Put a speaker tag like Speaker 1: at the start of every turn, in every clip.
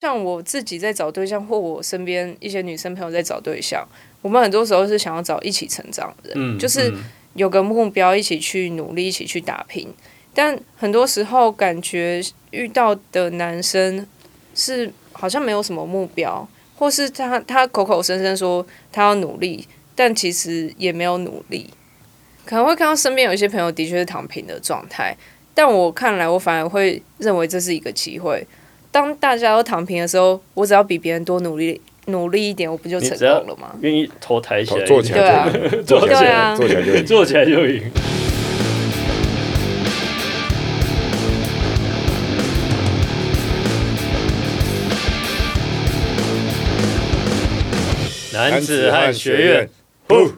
Speaker 1: 像我自己在找对象，或我身边一些女生朋友在找对象，我们很多时候是想要找一起成长的人，
Speaker 2: 嗯，
Speaker 1: 就是
Speaker 2: 嗯
Speaker 1: 有个目标，一起去努力，一起去打拼。但很多时候感觉遇到的男生是好像没有什么目标，或是他他口口声声说他要努力，但其实也没有努力。可能会看到身边有一些朋友的确是躺平的状态，但我看来我反而会认为这是一个机会。当大家都躺平的时候，我只要比别人多努力努力一点，我不就成功了吗？
Speaker 2: 愿意头抬起来，
Speaker 3: 做起
Speaker 1: 对啊
Speaker 3: 来，做
Speaker 2: 做
Speaker 3: 起来
Speaker 1: 对啊，
Speaker 3: 做起来就赢。
Speaker 2: 做起来就赢。男子汉学院，
Speaker 3: 不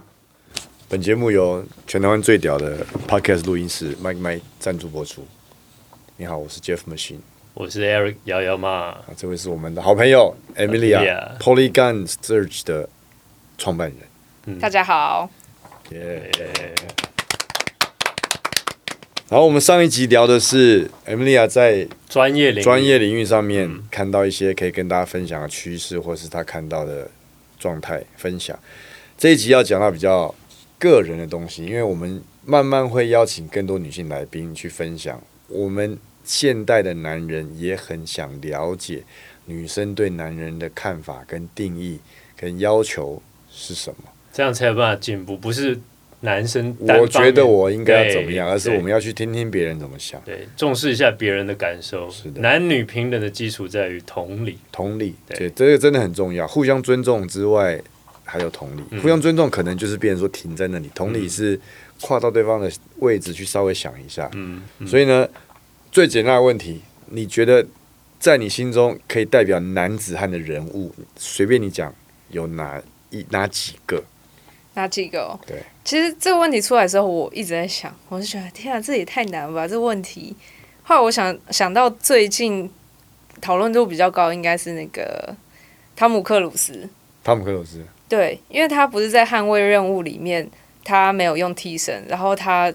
Speaker 3: 本节目由全台湾最屌的 Podcast 录音室 Mike Mike 赞助播出。你好，我是 Jeff Machine
Speaker 2: 我是 Eric 瑶瑶嘛，
Speaker 3: 啊，这位是我们的好朋友 Emilia Polygon Search 的创办人。
Speaker 1: 大家好，
Speaker 3: 耶、然后我们上一集聊的是 Emilia 在
Speaker 2: 专业领域
Speaker 3: 专业领域上面看到一些可以跟大家分享的趋势，或是他看到的状态分享。这一集要讲到比较个人的东西，因为我们慢慢会邀请更多女性来宾去分享。我们现代的男人也很想了解女生对男人的看法、跟定义、跟要求是什么。
Speaker 2: 这样才有办法进步，不是男生
Speaker 3: 我觉得我应该要怎么样，而是我们要去听听别人怎么想。
Speaker 2: 对重视一下别人的感受。
Speaker 3: 是的
Speaker 2: 男女平等的基础在于同理。
Speaker 3: 同理，
Speaker 2: 对
Speaker 3: 对，这个真的很重要。互相尊重之外，还有同理。互相尊重可能就是变成说停在那里，同理是跨到对方的位置去稍微想一下。
Speaker 2: 嗯，嗯
Speaker 3: 所以呢，最简单的问题，你觉得在你心中可以代表男子汉的人物，随便你讲，有哪一哪几个？
Speaker 1: 哪几个、哦？
Speaker 3: 对，
Speaker 1: 其实这个问题出来的时候，我一直在想，我就觉得天啊，这也太难了吧！这个问题。后来我想想到最近讨论度比较高，应该是那个汤姆克鲁斯。
Speaker 3: 汤姆克鲁斯，
Speaker 1: 对，因为他不是在捍卫任务里面，他没有用替身，然后他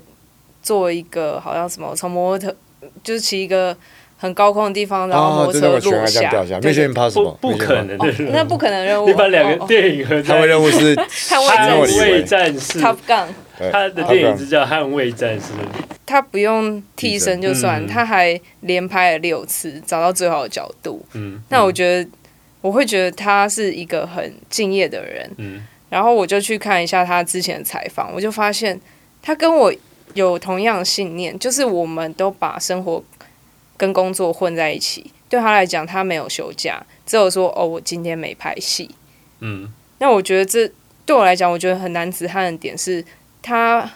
Speaker 1: 做一个好像什么从摩托车，就是骑一个很高空的地方，然后摩
Speaker 3: 哦，
Speaker 1: 托车
Speaker 3: 就那个悬
Speaker 1: 落下，
Speaker 3: 崖这样掉下来
Speaker 1: 对对
Speaker 3: ，Mission Impossible，
Speaker 2: 不不可能的
Speaker 1: 那不可能任务。
Speaker 2: 你把两个电影和
Speaker 3: 他们任务是
Speaker 1: 捍卫
Speaker 2: 捍
Speaker 1: 战士。
Speaker 2: 卫战士
Speaker 1: ，Top Gun，
Speaker 3: 对
Speaker 2: 他的电影是叫《捍卫战士》。
Speaker 1: 他不用替身就算，
Speaker 2: 嗯
Speaker 1: 他还连拍了六次，找到最好的角度。
Speaker 2: 嗯，
Speaker 1: 那我觉得，我会觉得他是一个很敬业的人。
Speaker 2: 嗯。
Speaker 1: 然后我就去看一下他之前的采访，我就发现他跟我有同样的信念，就是我们都把生活跟工作混在一起。对他来讲，他没有休假，只有说哦，我今天没拍戏。
Speaker 2: 嗯
Speaker 1: 那我觉得这对我来讲，我觉得很男子汉的点是，他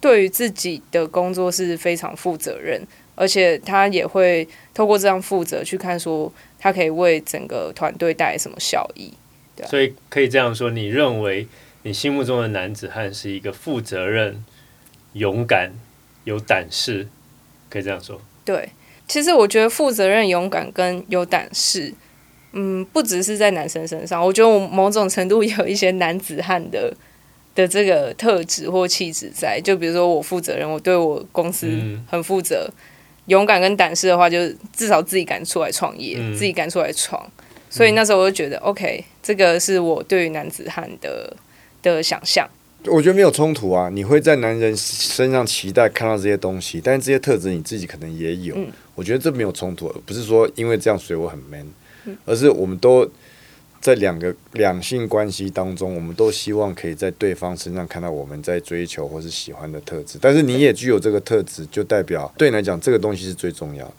Speaker 1: 对于自己的工作是非常负责任，而且他也会透过这样负责去看说，他可以为整个团队带来什么效益。对啊
Speaker 2: 所以可以这样说，你认为你心目中的男子汉是一个负责任、勇敢、有胆识，可以这样说。
Speaker 1: 对，其实我觉得负责任、勇敢跟有胆识，嗯，不只是在男生身上，我觉得我某种程度有一些男子汉的的这个特质或气质在。就比如说我负责任，我对我公司
Speaker 2: 嗯
Speaker 1: 很负责；勇敢跟胆识的话，就是至少自己敢出来创业，
Speaker 2: 嗯
Speaker 1: 自己敢出来闯。所以那时候我就觉得，OK，这个是我对于男子汉的的想象。
Speaker 3: 我觉得没有冲突啊，你会在男人身上期待看到这些东西，但是这些特质你自己可能也有。
Speaker 1: 嗯
Speaker 3: 我觉得这没有冲突，不是说因为这样所以我很 man，、而是我们都在两个两性关系当中，我们都希望可以在对方身上看到我们在追求或是喜欢的特质。但是你也具有这个特质，就代表对你来讲这个东西是最重要的。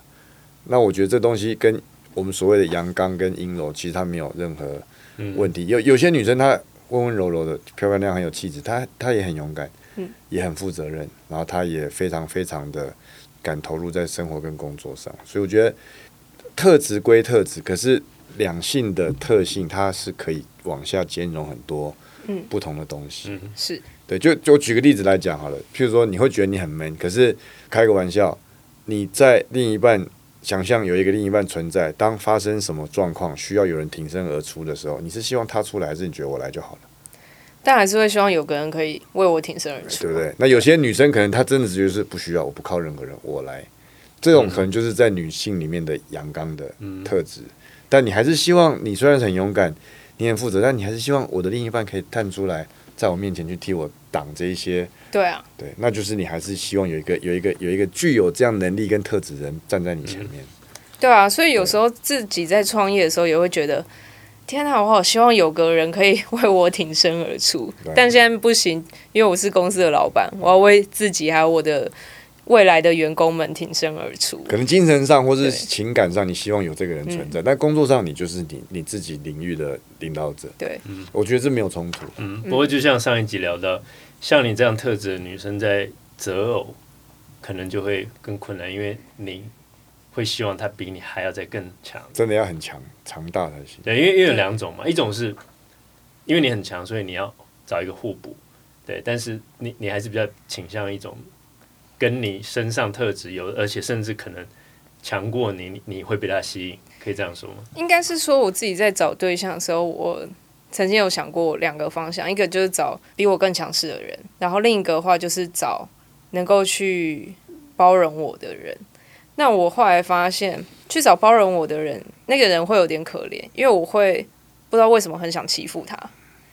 Speaker 3: 那我觉得这东西跟我们所谓的阳刚跟阴柔，其实它没有任何
Speaker 2: 嗯
Speaker 3: 问题。有有些女生她温温柔柔的、漂漂亮亮、很有气质，她她也很勇敢，
Speaker 1: 嗯
Speaker 3: 也很负责任，然后她也非常非常的敢投入在生活跟工作上。所以我觉得特质归特质，可是两性的特性它是可以往下兼容很多
Speaker 1: 嗯
Speaker 3: 不同的东西。
Speaker 2: 嗯
Speaker 1: 是，
Speaker 3: 对，就就举个例子来讲好了，譬如说你会觉得你很 man，可是开个玩笑，你在另一半想象有一个另一半存在，当发生什么状况需要有人挺身而出的时候，你是希望他出来，还是你觉得我来就好了，
Speaker 1: 但还是会希望有个人可以为我挺身而出，
Speaker 3: 对不对？那有些女生可能她真的觉得是不需要，我不靠任何人，我来，这种可能就是在女性里面的阳刚的特质。但你还是希望你虽然很勇敢，你很负责，但你还是希望我的另一半可以探出来，在我面前去替我挡这一些。
Speaker 1: 对啊，
Speaker 3: 对，那就是你还是希望有一个有一个有一个具有这样能力跟特质的人站在你前面。
Speaker 1: 对啊，所以有时候自己在创业的时候也会觉得，天哪，我好希望有个人可以为我挺身而出，但现在不行，因为我是公司的老板，我要为自己还有我的未来的员工们挺身而出。
Speaker 3: 可能精神上或是情感上，你希望有这个人存在，但工作上你就是你你自己领域的领导者。
Speaker 1: 对，
Speaker 3: 嗯，我觉得这没有冲突。
Speaker 2: 嗯，不过就像上一集聊到，像你这样特质的女生在择偶，可能就会更困难，因为你。会希望他比你还要再更强，
Speaker 3: 真的要很强、强大才行。
Speaker 2: 对，因为因为有两种嘛，一种是因为你很强，所以你要找一个互补。对，但是你你还是比较倾向一种跟你身上特质有，而且甚至可能强过你，你会被他吸引，可以这样说吗？
Speaker 1: 应该是说我自己在找对象的时候，我曾经有想过两个方向，一个就是找比我更强势的人，然后另一个的话就是找能够去包容我的人。那我后来发现，去找包容我的人，那个人会有点可怜，因为我会不知道为什么很想欺负他，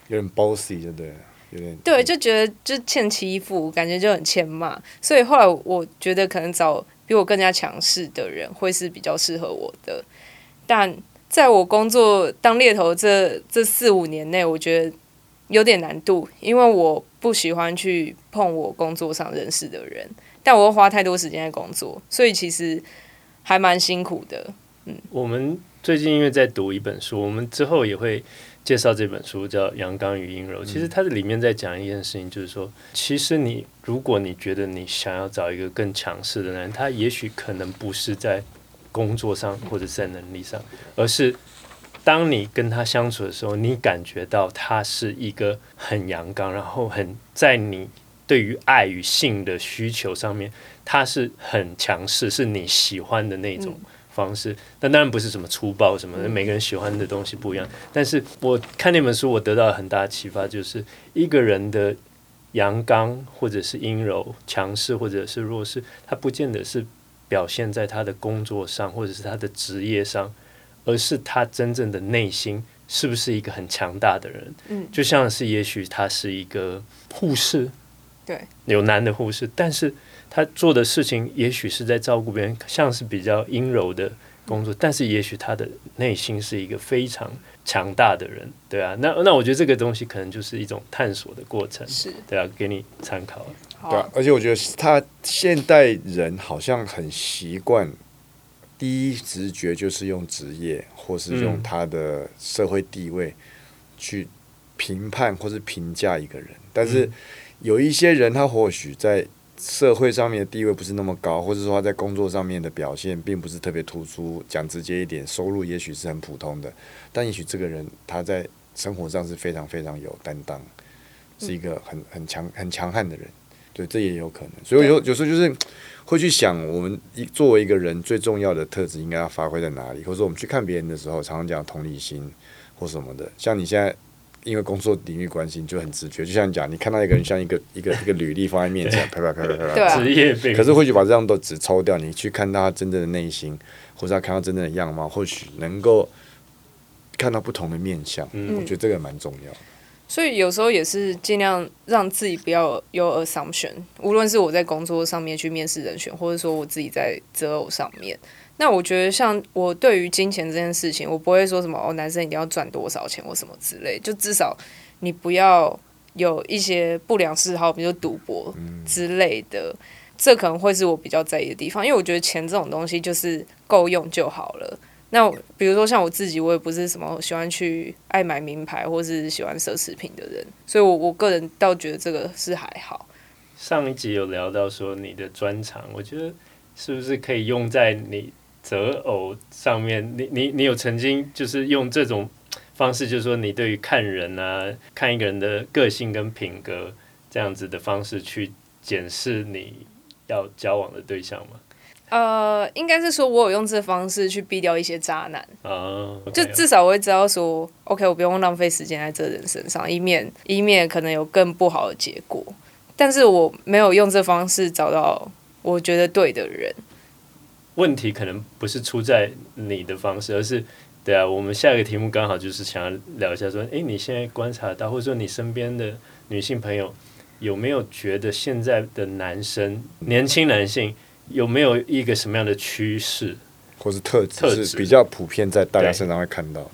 Speaker 3: 有点 bossy，对不对？有点
Speaker 1: 对，就觉得就欠欺负，感觉就很欠骂，所以后来我觉得可能找比我更加强势的人会是比较适合我的。但在我工作当猎头这这四五年内，我觉得有点难度，因为我不喜欢去碰我工作上认识的人。但我又花太多时间在工作，所以其实还蛮辛苦的。嗯，
Speaker 2: 我们最近因为在读一本书，我们之后也会介绍这本书，叫《阳刚与阴柔》。其实它的里面在讲一件事情，就是说，其实你如果你觉得你想要找一个更强势的男人，他也许可能不是在工作上或者在能力上，而是当你跟他相处的时候，你感觉到他是一个很阳刚，然后很在你。对于爱与性的需求上面，他是很强势，是你喜欢的那种方式。但当然不是什么粗暴什么的，每个人喜欢的东西不一样。但是我看那本书，我得到很大的启发，就是一个人的阳刚或者是阴柔、强势或者是弱势，他不见得是表现在他的工作上或者是他的职业上，而是他真正的内心是不是一个很强大的人。嗯，就像是也许他是一个护士。
Speaker 1: 对，
Speaker 2: 有男的护士，但是他做的事情也许是在照顾别人，像是比较阴柔的工作，但是也许他的内心是一个非常强大的人，对啊，那那我觉得这个东西可能就是一种探索的过程，
Speaker 1: 是
Speaker 2: 对啊，给你参考。
Speaker 3: 对，而且我觉得他现代人好像很习惯，第一直觉就是用职业或是用他的社会地位去评判或是评价一个人，但是。有一些人，他或许在社会上面的地位不是那么高，或者说他在工作上面的表现并不是特别突出。讲直接一点，收入也许是很普通的，但也许这个人他在生活上是非常非常有担当，是一个很很强很强悍的人。对，这也有可能。所以有有时候就是会去想，我们一作为一个人最重要的特质应该要发挥在哪里，或者说我们去看别人的时候，常常讲同理心或什么的。像你现在。因为工作领域关系，你就很直觉，就像你讲，你看到一个人像一个一个一个履历放在面前，啪啪啪啪
Speaker 1: 啪，
Speaker 2: 职业
Speaker 3: 可是或许把这样的纸抽掉，你去看他真正的内心，或者看到真正的样貌，或许能够看到不同的面相。嗯，我觉得这个蛮重要。
Speaker 1: 所以有时候也是尽量让自己不要有 assumption，无论是我在工作上面去面试人选，或者说我自己在择偶上面。那我觉得，像我对于金钱这件事情，我不会说什么哦，男生一定要赚多少钱或什么之类，就至少你不要有一些不良嗜好，比如赌博之类的，这可能会是我比较在意的地方。因为我觉得钱这种东西就是够用就好了。那比如说像我自己，我也不是什么喜欢去爱买名牌或是喜欢奢侈品的人，所以我我个人倒觉得这个是还好。
Speaker 2: 上一集有聊到说你的专长，我觉得是不是可以用在你。择偶上面，你你你有曾经就是用这种方式，就是说你对于看人啊，看一个人的个性跟品格这样子的方式去检视你要交往的对象吗？
Speaker 1: 呃，应该是说我有用这方式去避掉一些渣男
Speaker 2: 啊，
Speaker 1: 就至少我会知道说，OK，我不用浪费时间在这人身上，以免以免可能有更不好的结果。但是我没有用这方式找到我觉得对的人。
Speaker 2: 问题可能不是出在你的方式，而是对啊，我们下一个题目刚好就是想要聊一下，说，诶，你现在观察到，或者说你身边的女性朋友有没有觉得现在的男生，年轻男性有没有一个什么样的趋势？
Speaker 3: 或是特
Speaker 2: 特质
Speaker 3: 比较普遍在大家身上会看到。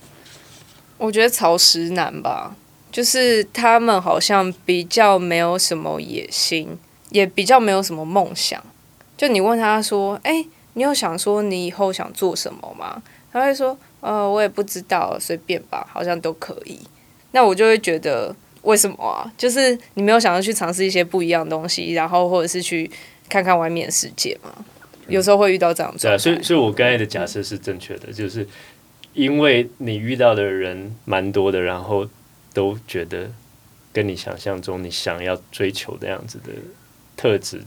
Speaker 1: 我觉得草食男吧，就是他们好像比较没有什么野心，也比较没有什么梦想。就你问他说：“哎、你有想说你以后想做什么吗？”他会说：“呃，我也不知道，随便吧，好像都可以。”那我就会觉得为什么啊？就是你没有想要去尝试一些不一样的东西，然后或者是去看看外面的世界嘛？有时候会遇到这样子
Speaker 2: 对啊，所以所以我刚才的假设是正确的，就是因为你遇到的人蛮多的，然后都觉得跟你想象中你想要追求的样子的特质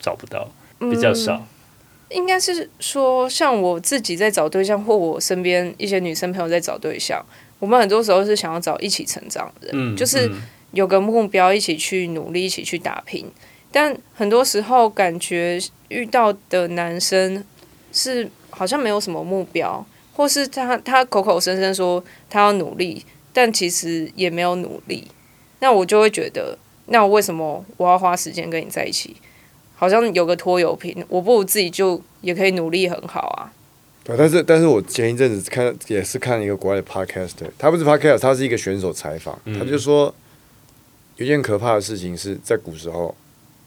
Speaker 2: 找不到，比较少。
Speaker 1: 应该是说，像我自己在找对象，或我身边一些女生朋友在找对象，我们很多时候是想要找一起成长的人，
Speaker 2: 嗯，
Speaker 1: 就是
Speaker 2: 嗯
Speaker 1: 有个目标，一起去努力，一起去打拼。但很多时候感觉遇到的男生是好像没有什么目标，或是他他口口声声说他要努力，但其实也没有努力。那我就会觉得，那为什么我要花时间跟你在一起？好像有个拖油瓶，我不如自己就也可以努力很好啊。
Speaker 3: 对，但是但是我前一阵子看也是看一个国外的 podcast，他不是 podcast，他是一个选手采访，
Speaker 2: 嗯
Speaker 3: 他就说有一件可怕的事情是在古时候，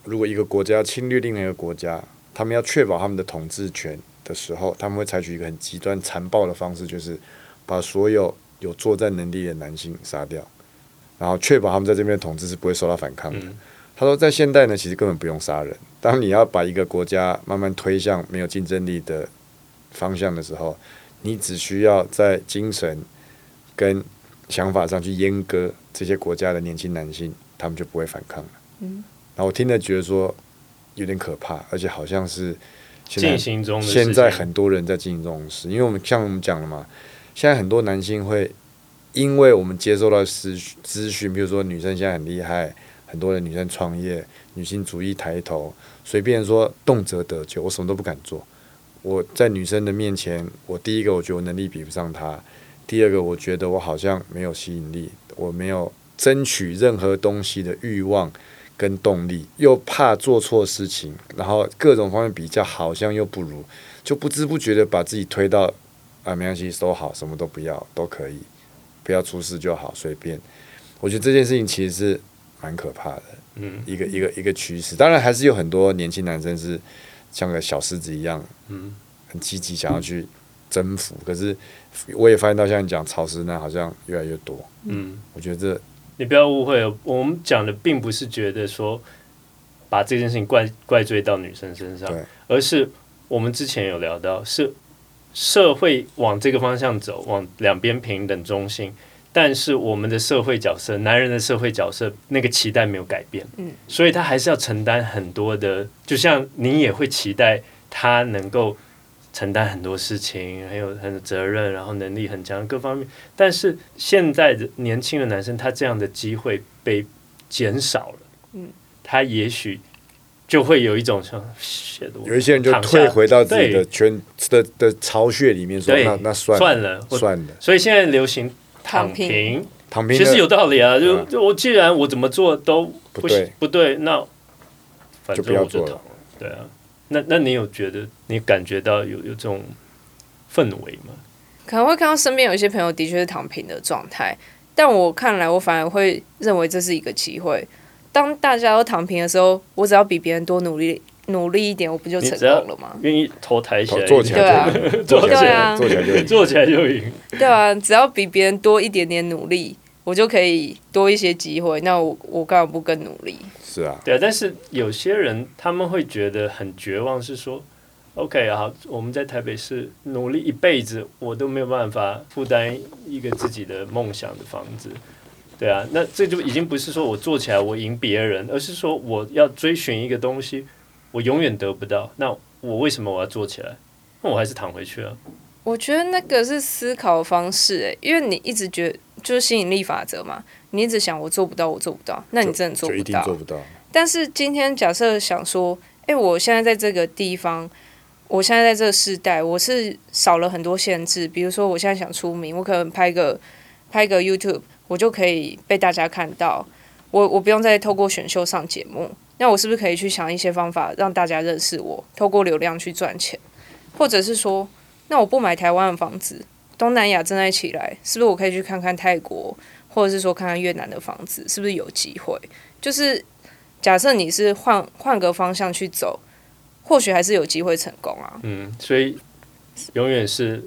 Speaker 3: 如果一个国家侵略另外一个国家，他们要确保他们的统治权的时候，他们会采取一个很极端残暴的方式，就是把所有有作战能力的男性杀掉，然后确保他们在这边的统治是不会受到反抗的。
Speaker 2: 嗯
Speaker 3: 他说，在现代呢，其实根本不用杀人。当你要把一个国家慢慢推向没有竞争力的方向的时候，你只需要在精神跟想法上去阉割这些国家的年轻男性，他们就不会反抗了。
Speaker 1: 嗯，
Speaker 3: 然后我听了觉得说有点可怕，而且好像是现在
Speaker 2: 进行中的
Speaker 3: 现在很多人在进行这种事，因为我们像我们讲了嘛，现在很多男性会因为我们接受到资资讯，比如说女生现在很厉害，很多的女生创业，女性主义抬头，随便说动辄得救，我什么都不敢做。我在女生的面前，我第一个我觉得我能力比不上她，第二个我觉得我好像没有吸引力，我没有争取任何东西的欲望跟动力，又怕做错事情，然后各种方面比较好像又不如，就不知不觉的把自己推到啊没关系都好，什么都不要都可以，不要出事就好，随便。我觉得这件事情其实是蛮可怕的，
Speaker 2: 嗯
Speaker 3: 一个一个一个趋势。当然还是有很多年轻男生是像个小狮子一样，
Speaker 2: 嗯，
Speaker 3: 很积极想要去征服。可是我也发现到像你讲潮湿男好像越来越多，
Speaker 2: 嗯，
Speaker 3: 我觉得这
Speaker 2: 你不要误会哦，我们讲的并不是觉得说把这件事情怪怪罪到女生身上
Speaker 3: 对，
Speaker 2: 而是我们之前有聊到，是社会往这个方向走，往两边平等中性。但是我们的社会角色，男人的社会角色，那个期待没有改变，
Speaker 1: 嗯，
Speaker 2: 所以他还是要承担很多的，就像你也会期待他能够承担很多事情，很有很有责任，然后能力很强，各方面。但是现在的年轻的男生，他这样的机会被减少了，
Speaker 1: 嗯，
Speaker 2: 他也许就会有一种像
Speaker 3: 有一些人就退回到自己的圈的的巢穴里面说，
Speaker 2: 对。
Speaker 3: 那那算
Speaker 2: 算了，
Speaker 3: 算了，
Speaker 2: 所以现在流行躺
Speaker 1: 躺平
Speaker 2: 平，
Speaker 3: 躺平
Speaker 2: 其实有道理啊。就
Speaker 3: 嗯
Speaker 2: 就我既然我怎么做都不
Speaker 3: 不对
Speaker 2: 行不对，那反
Speaker 3: 就不
Speaker 2: 正我就
Speaker 3: 要做了
Speaker 2: 躺了。对啊，那那你有觉得你感觉到有有这种氛围吗？
Speaker 1: 可能会看到身边有一些朋友的确是躺平的状态，但我看来，我反而会认为这是一个机会。当大家都躺平的时候，我只要比别人多努力努力一点，我不就成功了吗？
Speaker 2: 愿意头抬起来，
Speaker 3: 做起来
Speaker 1: 对啊
Speaker 3: 做起来就赢
Speaker 2: 做起来就赢。
Speaker 1: 对啊，只要比别人多一点点努力，我就可以多一些机会。那我我干嘛不更努力？
Speaker 3: 是啊，
Speaker 2: 对啊，但是有些人他们会觉得很绝望，是说，OK 好，我们在台北市努力一辈子，我都没有办法负担一个自己的梦想的房子。对啊，那这就已经不是说我做起来我赢别人，而是说我要追寻一个东西，我永远得不到。那我为什么我要做起来？那我还是躺回去啊。
Speaker 1: 我觉得那个是思考方式，诶，因为你一直觉得就是吸引力法则嘛，你一直想我做不到，我做不到，那你真的做
Speaker 3: 就一定
Speaker 1: 不到。
Speaker 3: 做不到。
Speaker 1: 但是今天假设想说，哎、我现在在这个地方，我现在在这个时代，我是少了很多限制。比如说，我现在想出名，我可能拍个拍个 YouTube，我就可以被大家看到。我我不用再透过选秀上节目，那我是不是可以去想一些方法让大家认识我，透过流量去赚钱？或者是说，那我不买台湾的房子，东南亚正在起来，是不是我可以去看看泰国，或者是说看看越南的房子，是不是有机会？就是假设你是换换个方向去走。或许还是有机会成功啊。
Speaker 2: 嗯，所以永远是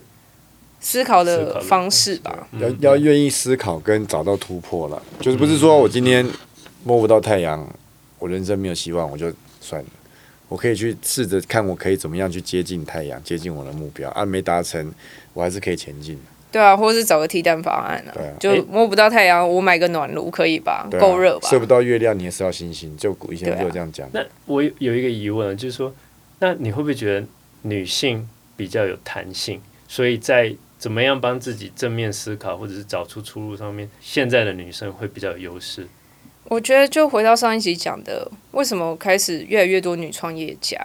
Speaker 1: 思考的方式吧。
Speaker 3: 要要愿意思考跟找到突破了，就是不是说我今天摸不到太阳，我人生没有希望，我就算了。我可以去试着看，我可以怎么样去接近太阳，接近我的目标啊。没达成，我还是可以前进。
Speaker 1: 对啊，或者是找个替代方案啊。就摸不到太阳，我买个暖炉可以吧？够热吧？
Speaker 3: 射不到月亮，你也是要星星。就以前就这样讲。
Speaker 2: 那我有一个疑问，就是说。那你会不会觉得女性比较有弹性，所以在怎么样帮自己正面思考，或者是找出出路上面，现在的女生会比较有优势？
Speaker 1: 我觉得就回到上一集讲的，为什么开始越来越多女创业家？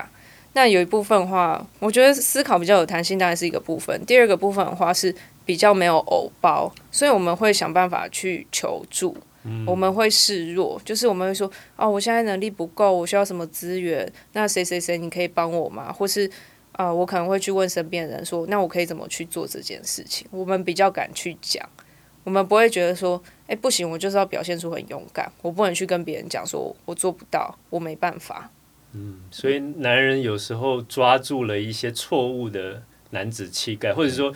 Speaker 1: 那有一部分的话，我觉得思考比较有弹性，当然是一个部分。第二个部分的话是比较没有偶包，所以我们会想办法去求助。我们会示弱，就是我们会说，哦，我现在能力不够，我需要什么资源？那谁谁谁，你可以帮我吗？或是，啊，我可能会去问身边人说，那我可以怎么去做这件事情？我们比较敢去讲，我们不会觉得说，哎，不行，我就是要表现出很勇敢，我不能去跟别人讲说我做不到，我没办法。
Speaker 2: 嗯，所以男人有时候抓住了一些错误的男子气概，或者说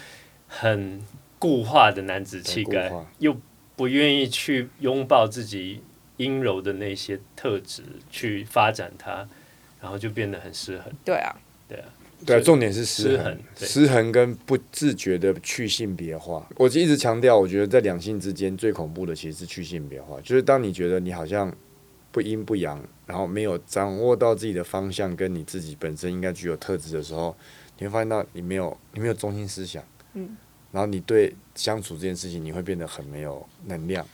Speaker 2: 很固化的男子气概，又。不愿意去拥抱自己阴柔的那些特质，去发展它，然后就变得很失衡。
Speaker 1: 对啊，
Speaker 2: 对啊，
Speaker 3: 对，重点是失衡，失衡跟不自觉的去性别化。我就一直强调，我觉得在两性之间最恐怖的其实是去性别化，就是当你觉得你好像不阴不阳，然后没有掌握到自己的方向，跟你自己本身应该具有特质的时候，你会发现到你没有，你没有中心思想。嗯。然后你对相处这件事情，你会变得很没有能量。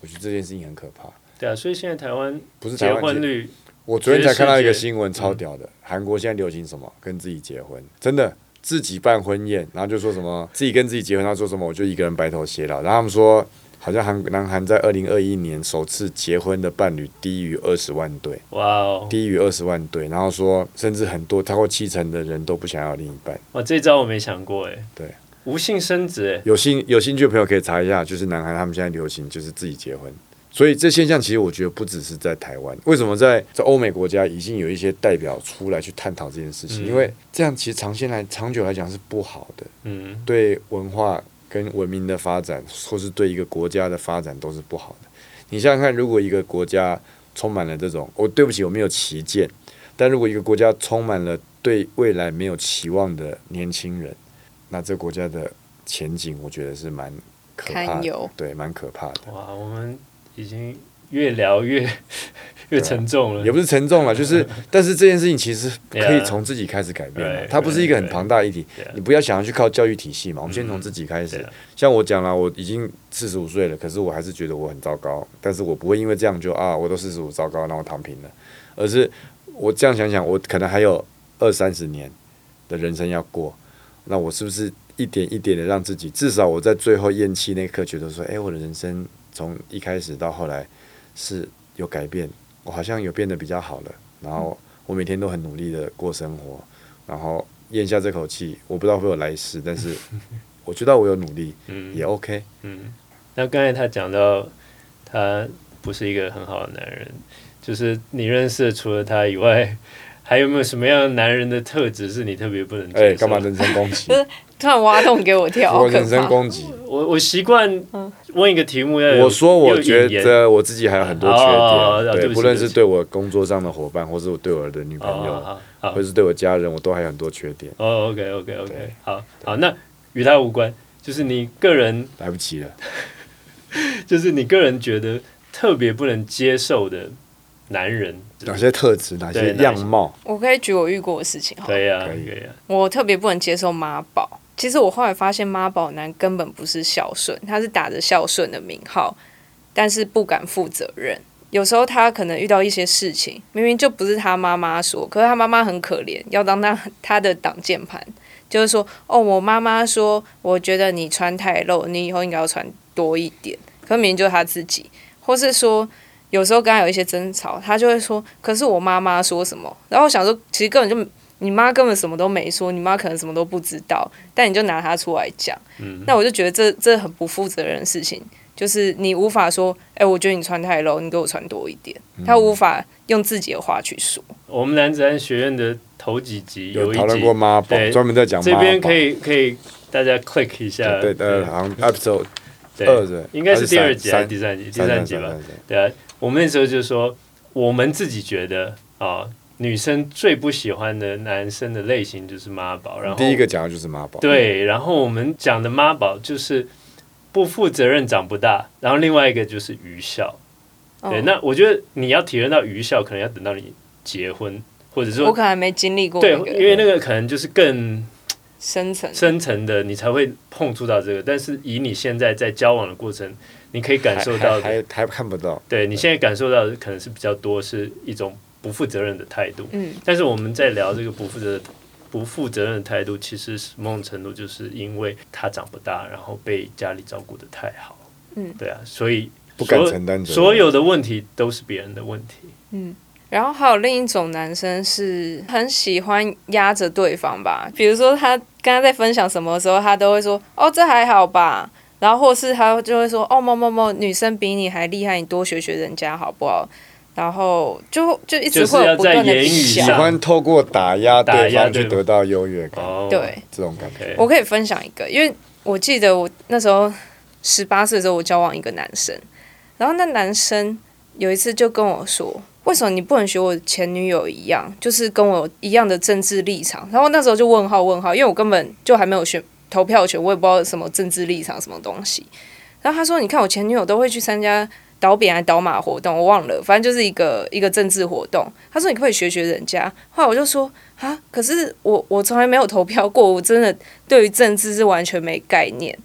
Speaker 3: 我觉得这件事情很可怕。
Speaker 2: 对啊，所以现在台湾
Speaker 3: 不是
Speaker 2: 结婚率，
Speaker 3: 我昨天才看到一个新闻，超屌的。韩国现在流行什么？跟自己结婚，真的自己办婚宴，然后就说什么自己跟自己结婚，他说什么我就一个人白头偕老。然后他们说，好像韩南韩在二零二一年首次结婚的伴侣低于二十万对，
Speaker 2: 哇哦，
Speaker 3: 低于二十万对。然后说，甚至很多超过七成的人都不想要另一半。
Speaker 2: 哇，这招我没想过哎。
Speaker 3: 对。
Speaker 2: 无性生殖，哎，
Speaker 3: 有兴有兴趣的朋友可以查一下，就是男孩他们现在流行就是自己结婚，所以这现象其实我觉得不只是在台湾，为什么在在欧美国家已经有一些代表出来去探讨这件事情？因为这样其实长线来长久来讲是不好的，嗯，对文化跟文明的发展，或是对一个国家的发展都是不好的。你想想看，如果一个国家充满了这种，哦对不起我没有旗舰，但如果一个国家充满了对未来没有期望的年轻人。那这个国家的前景，我觉得是蛮可怕的，对，蛮可怕的。
Speaker 2: 哇，我们已经越聊越越沉重了，
Speaker 3: 也不是沉重了，就是，但是这件事情其实可以从自己开始改变它不是一个很庞大议题，你不要想要去靠教育体系嘛，我们先从自己开始。像我讲了，我已经四十五岁了，可是我还是觉得我很糟糕，但是我不会因为这样就啊，我都四十五糟糕，然后躺平了，而是我这样想想，我可能还有二三十年的人生要过。那我是不是一点一点的让自己，至少我在最后咽气那刻，觉得说，哎，我的人生从一开始到后来是有改变，我好像有变得比较好了。然后我每天都很努力的过生活，然后咽下这口气，我不知道会有来世，但是 我知道我有努力，也 OK。
Speaker 2: 嗯，那刚才他讲到，他不是一个很好的男人，就是你认识除了他以外。还有没有什么样男人的特质是你特别不能接受？哎，
Speaker 3: 干嘛人身攻击？
Speaker 1: 突然挖洞给我跳，
Speaker 3: 我人身攻击。
Speaker 2: 我我习惯问一个题目要。
Speaker 3: 我说我觉得我自己还有很多缺点，对，不论是对我工作上的伙伴，或是我对我的女朋友，或是对我家人，我都还有很多缺点。
Speaker 2: 哦，OK OK OK，好好，那与他无关，就是你个人
Speaker 3: 来不及了，
Speaker 2: 就是你个人觉得特别不能接受的。男人
Speaker 3: 哪些特质，哪些样貌？
Speaker 1: 我可以举我遇过的事情，
Speaker 2: 可以啊，
Speaker 3: 可以
Speaker 2: 啊。
Speaker 1: 我特别不能接受妈宝。其实我后来发现，妈宝男根本不是孝顺，他是打着孝顺的名号，但是不敢负责任。有时候他可能遇到一些事情，明明就不是他妈妈说，可是他妈妈很可怜，要当他他的挡箭牌，就是说，哦，我妈妈说，我觉得你穿太露，你以后应该要穿多一点。可明明就是他自己，或是说有时候跟他有一些争吵，他就会说，可是我妈妈说什么？然后我想说，其实根本就你妈根本什么都没说，你妈可能什么都不知道，但你就拿她出来讲，那我就觉得这这很不负责任的事情。就是你无法说，哎、我觉得你穿太 low，你给我穿多一点。他无法用自己的话去说。
Speaker 2: 我们男子汉学院的头几集
Speaker 3: 有讨论过妈宝，专门在讲。
Speaker 2: 这边可以可以大家 click 一下，
Speaker 3: 对对，好像 episode
Speaker 2: 对
Speaker 3: 二对，
Speaker 2: 应该是第二集还
Speaker 3: 还是
Speaker 2: 是第三集？第
Speaker 3: 三
Speaker 2: 三集吧。对啊，我们那时候就说，我们自己觉得啊，女生最不喜欢的男生的类型就是妈宝，然后
Speaker 3: 第一个讲的就是妈宝。
Speaker 2: 对，然后我们讲的妈宝就是不负责任、长不大，然后另外一个就是愚孝。对，
Speaker 1: 嗯
Speaker 2: 那我觉得你要体验到愚孝，可能要等到你结婚，或者
Speaker 1: 我
Speaker 2: 说
Speaker 1: 可能还没经历过
Speaker 2: 对，
Speaker 1: 那个
Speaker 2: 因为那个可能就是更
Speaker 1: 深层。
Speaker 2: 深层的，你才会碰触到这个。但是以你现在在交往的过程，你可以感受到
Speaker 3: 还还看不到。
Speaker 2: 对你现在感受到的可能是比较多是一种不负责任的态度。
Speaker 1: 嗯，
Speaker 2: 但是我们在聊这个不负责不负责任的态度，其实是某种程度就是因为他长不大，然后被家里照顾的太好。
Speaker 1: 嗯，
Speaker 2: 对啊，所以
Speaker 3: 不敢承担责任
Speaker 2: 所有的问题都是别人的问题。
Speaker 1: 嗯然后还有另一种男生是很喜欢压着对方吧，比如说他跟他在分享什么的时候，他都会说：“哦，这还好吧。”然后或是他就会说：“哦，某某某女生比你还厉害，你多学学人家好不好？”然后就就一直会有不断的比
Speaker 3: 喜。欢透过打压
Speaker 2: 打
Speaker 3: 对
Speaker 2: 方
Speaker 3: 方去得到优越感，
Speaker 2: 哦，
Speaker 1: 对，
Speaker 3: 这种感觉。
Speaker 1: 我可以分享一个，因为我记得我那时候十八岁的时候，我交往一个男生，然后那男生有一次就跟我说：“为什么你不能学我前女友一样，就是跟我一样的政治立场？”然后那时候就问号问号，因为我根本就还没有选投票权，我也不知道什么政治立场什么东西。然后他说：“你看我前女友都会去参加导扁还导马活动，我忘了，反正就是一个一个政治活动。”他说：“你可不可以学学人家？”后来我就说：“啊，可是我我从来没有投票过，我真的对于政治是完全没概念。”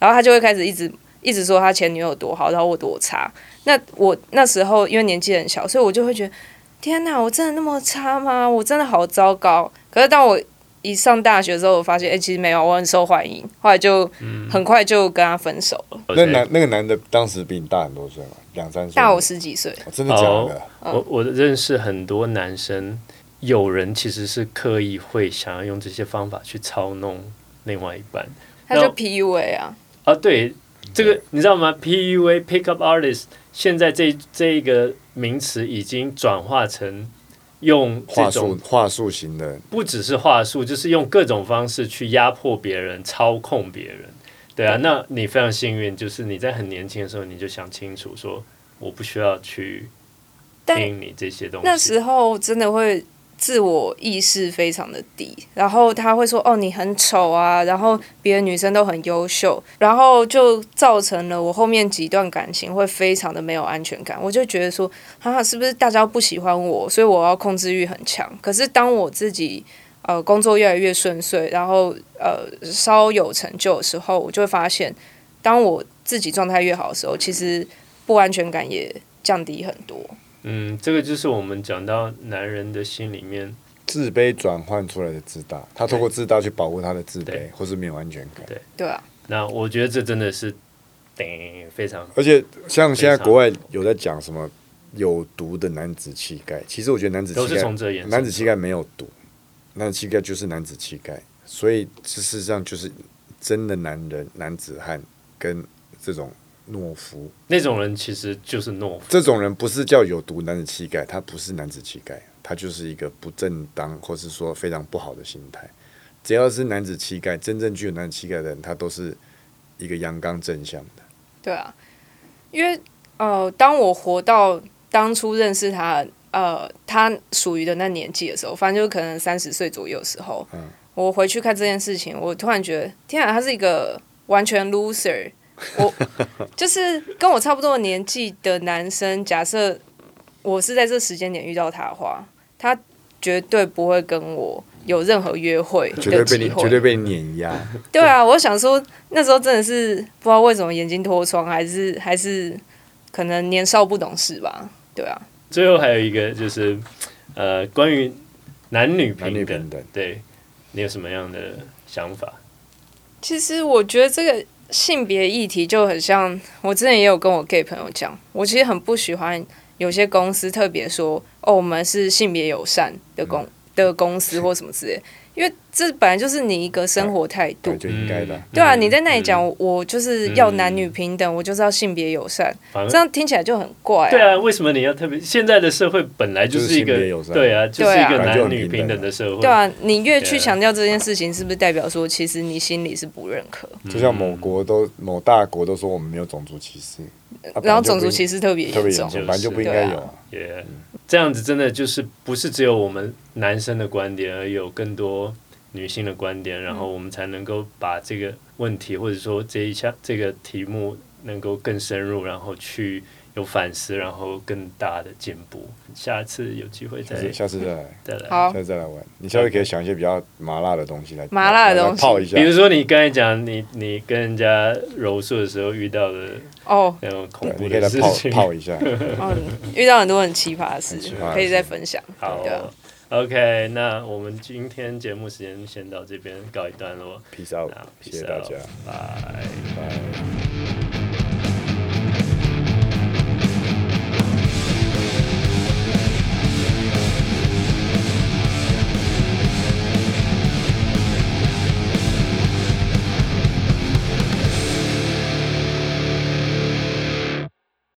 Speaker 1: 然后他就会开始一直一直说他前女友多好，然后我多差。那我那时候因为年纪很小，所以我就会觉得天哪，我真的那么差吗？我真的好糟糕。可是当我一上大学之后，我发现哎、其实没有，我很受欢迎。后来就很快就跟他分手了，
Speaker 3: 那男那个男的当时比你大很多岁嘛，两三岁。
Speaker 1: 大我十几岁。
Speaker 3: 哦真的假的？
Speaker 2: 我我认识很多男生，有人其实是刻意会想要用这些方法去操弄另外一半。
Speaker 1: 他就 PUA 啊，
Speaker 2: 啊，对，这个你知道吗？PUA Pickup Artist 现在这这一个名词已经转化成用这
Speaker 3: 话术
Speaker 2: 种
Speaker 3: 话术型的，
Speaker 2: 不只是话术，就是用各种方式去压迫别人、操控别人。对啊，那你非常幸运，就是你在很年轻的时候你就想清楚，说我不需要去
Speaker 1: 但
Speaker 2: 听你这些东西。
Speaker 1: 那时候真的会自我意识非常的低，然后他会说：“哦，你很丑啊。”然后别的女生都很优秀，然后就造成了我后面几段感情会非常的没有安全感。我就觉得说：“啊，是不是大家不喜欢我，所以我要控制欲很强？”可是当我自己呃工作越来越顺遂，然后呃稍有成就的时候，我就会发现，当我自己状态越好的时候，其实不安全感也降低很多。
Speaker 2: 嗯，这个就是我们讲到男人的心里面，
Speaker 3: 自卑转换出来的自大，他通过自大去保护他的自卑，或是没有安全感。
Speaker 2: 对。
Speaker 1: 对啊，
Speaker 2: 那我觉得这真的是，顶非常
Speaker 3: 而且像现在国外有在讲什么有毒的男子气概，其实我觉得男子
Speaker 2: 都是
Speaker 3: 气概
Speaker 2: 从这延伸
Speaker 3: 男子气概没有毒，男子气概就是男子气概，所以这事实上就是真的男人、男子汉跟这种懦夫，
Speaker 2: 那种人其实就是懦夫。
Speaker 3: 这种人不是叫有毒男子气概，他不是男子气概，他就是一个不正当或是说非常不好的心态。只要是男子气概，真正具有男子气概的人，他都是一个阳刚正向的。
Speaker 1: 对啊，因为呃，当我活到当初认识他，呃，他属于的那年纪的时候，反正就可能三十岁左右的时候，我回去看这件事情，我突然觉得，天啊，他是一个完全 loser。我就是跟我差不多的年纪的男生，假设我是在这时间点遇到他的话，他绝对不会跟我有任何约会
Speaker 3: 绝对被你。绝对被碾压，
Speaker 1: 对啊，我想说那时候真的是不知道为什么眼睛脱窗，还是还是可能年少不懂事吧。对啊，
Speaker 2: 最后还有一个就是呃，关于男女
Speaker 3: 男女
Speaker 2: 平等，
Speaker 3: 平等，
Speaker 2: 对你有什么样的想法？
Speaker 1: 其实我觉得这个性别议题就很像，我之前也有跟我 gay 朋友讲，我其实很不喜欢有些公司特别说哦，我们是性别友善的公、的公司或什么之类，因为这本来就是你一个生活态度
Speaker 3: 对，。就应该的。
Speaker 1: 对啊，
Speaker 2: 嗯
Speaker 1: 你在那里讲
Speaker 2: 嗯
Speaker 1: 我就是要男女平等，我就是要性别友善，这样听起来就很怪
Speaker 2: 对啊，为什么你要特别？现在的社会本来就是一个
Speaker 3: 就是性别友善
Speaker 2: 对啊，就是一个男女平
Speaker 3: 等
Speaker 2: 等的社会。
Speaker 1: 对啊，你越去强调这件事情，是不是代表说其实你心里是不认可？
Speaker 3: 就像某国都某大国都说我们没有种族歧视，啊
Speaker 1: 然后种族歧
Speaker 3: 视
Speaker 1: 视特别严重
Speaker 3: 特别严重，，本来就不应该有
Speaker 2: 这样子真的就是不是只有我们男生的观点，而有更多女性的观点，然后我们才能够把这个问题或者说这一项这个题目能够更深入，然后去有反思，然后更大的进步。下次有机会再
Speaker 3: 下次下次再来，
Speaker 2: 再来。
Speaker 1: 好
Speaker 3: 下，次再来玩。你下次可以想一些比较麻辣的东西来
Speaker 1: 麻辣的东西
Speaker 3: 泡一下
Speaker 2: 比。如说你刚才讲你你跟人家柔术的时候遇到的
Speaker 1: 哦，
Speaker 2: 那种恐
Speaker 3: 对，
Speaker 2: 怖
Speaker 3: 你可以来泡
Speaker 2: 的事情，
Speaker 3: 泡一下。
Speaker 1: 嗯，遇到很多很奇葩的事
Speaker 3: 很奇葩的，
Speaker 1: 可以再分享。
Speaker 2: 好。，OK，那我们今天节目时间先到这边告一段落
Speaker 3: ，Peace out，
Speaker 2: 那
Speaker 3: 谢谢大家，
Speaker 2: 拜。
Speaker 3: 拜。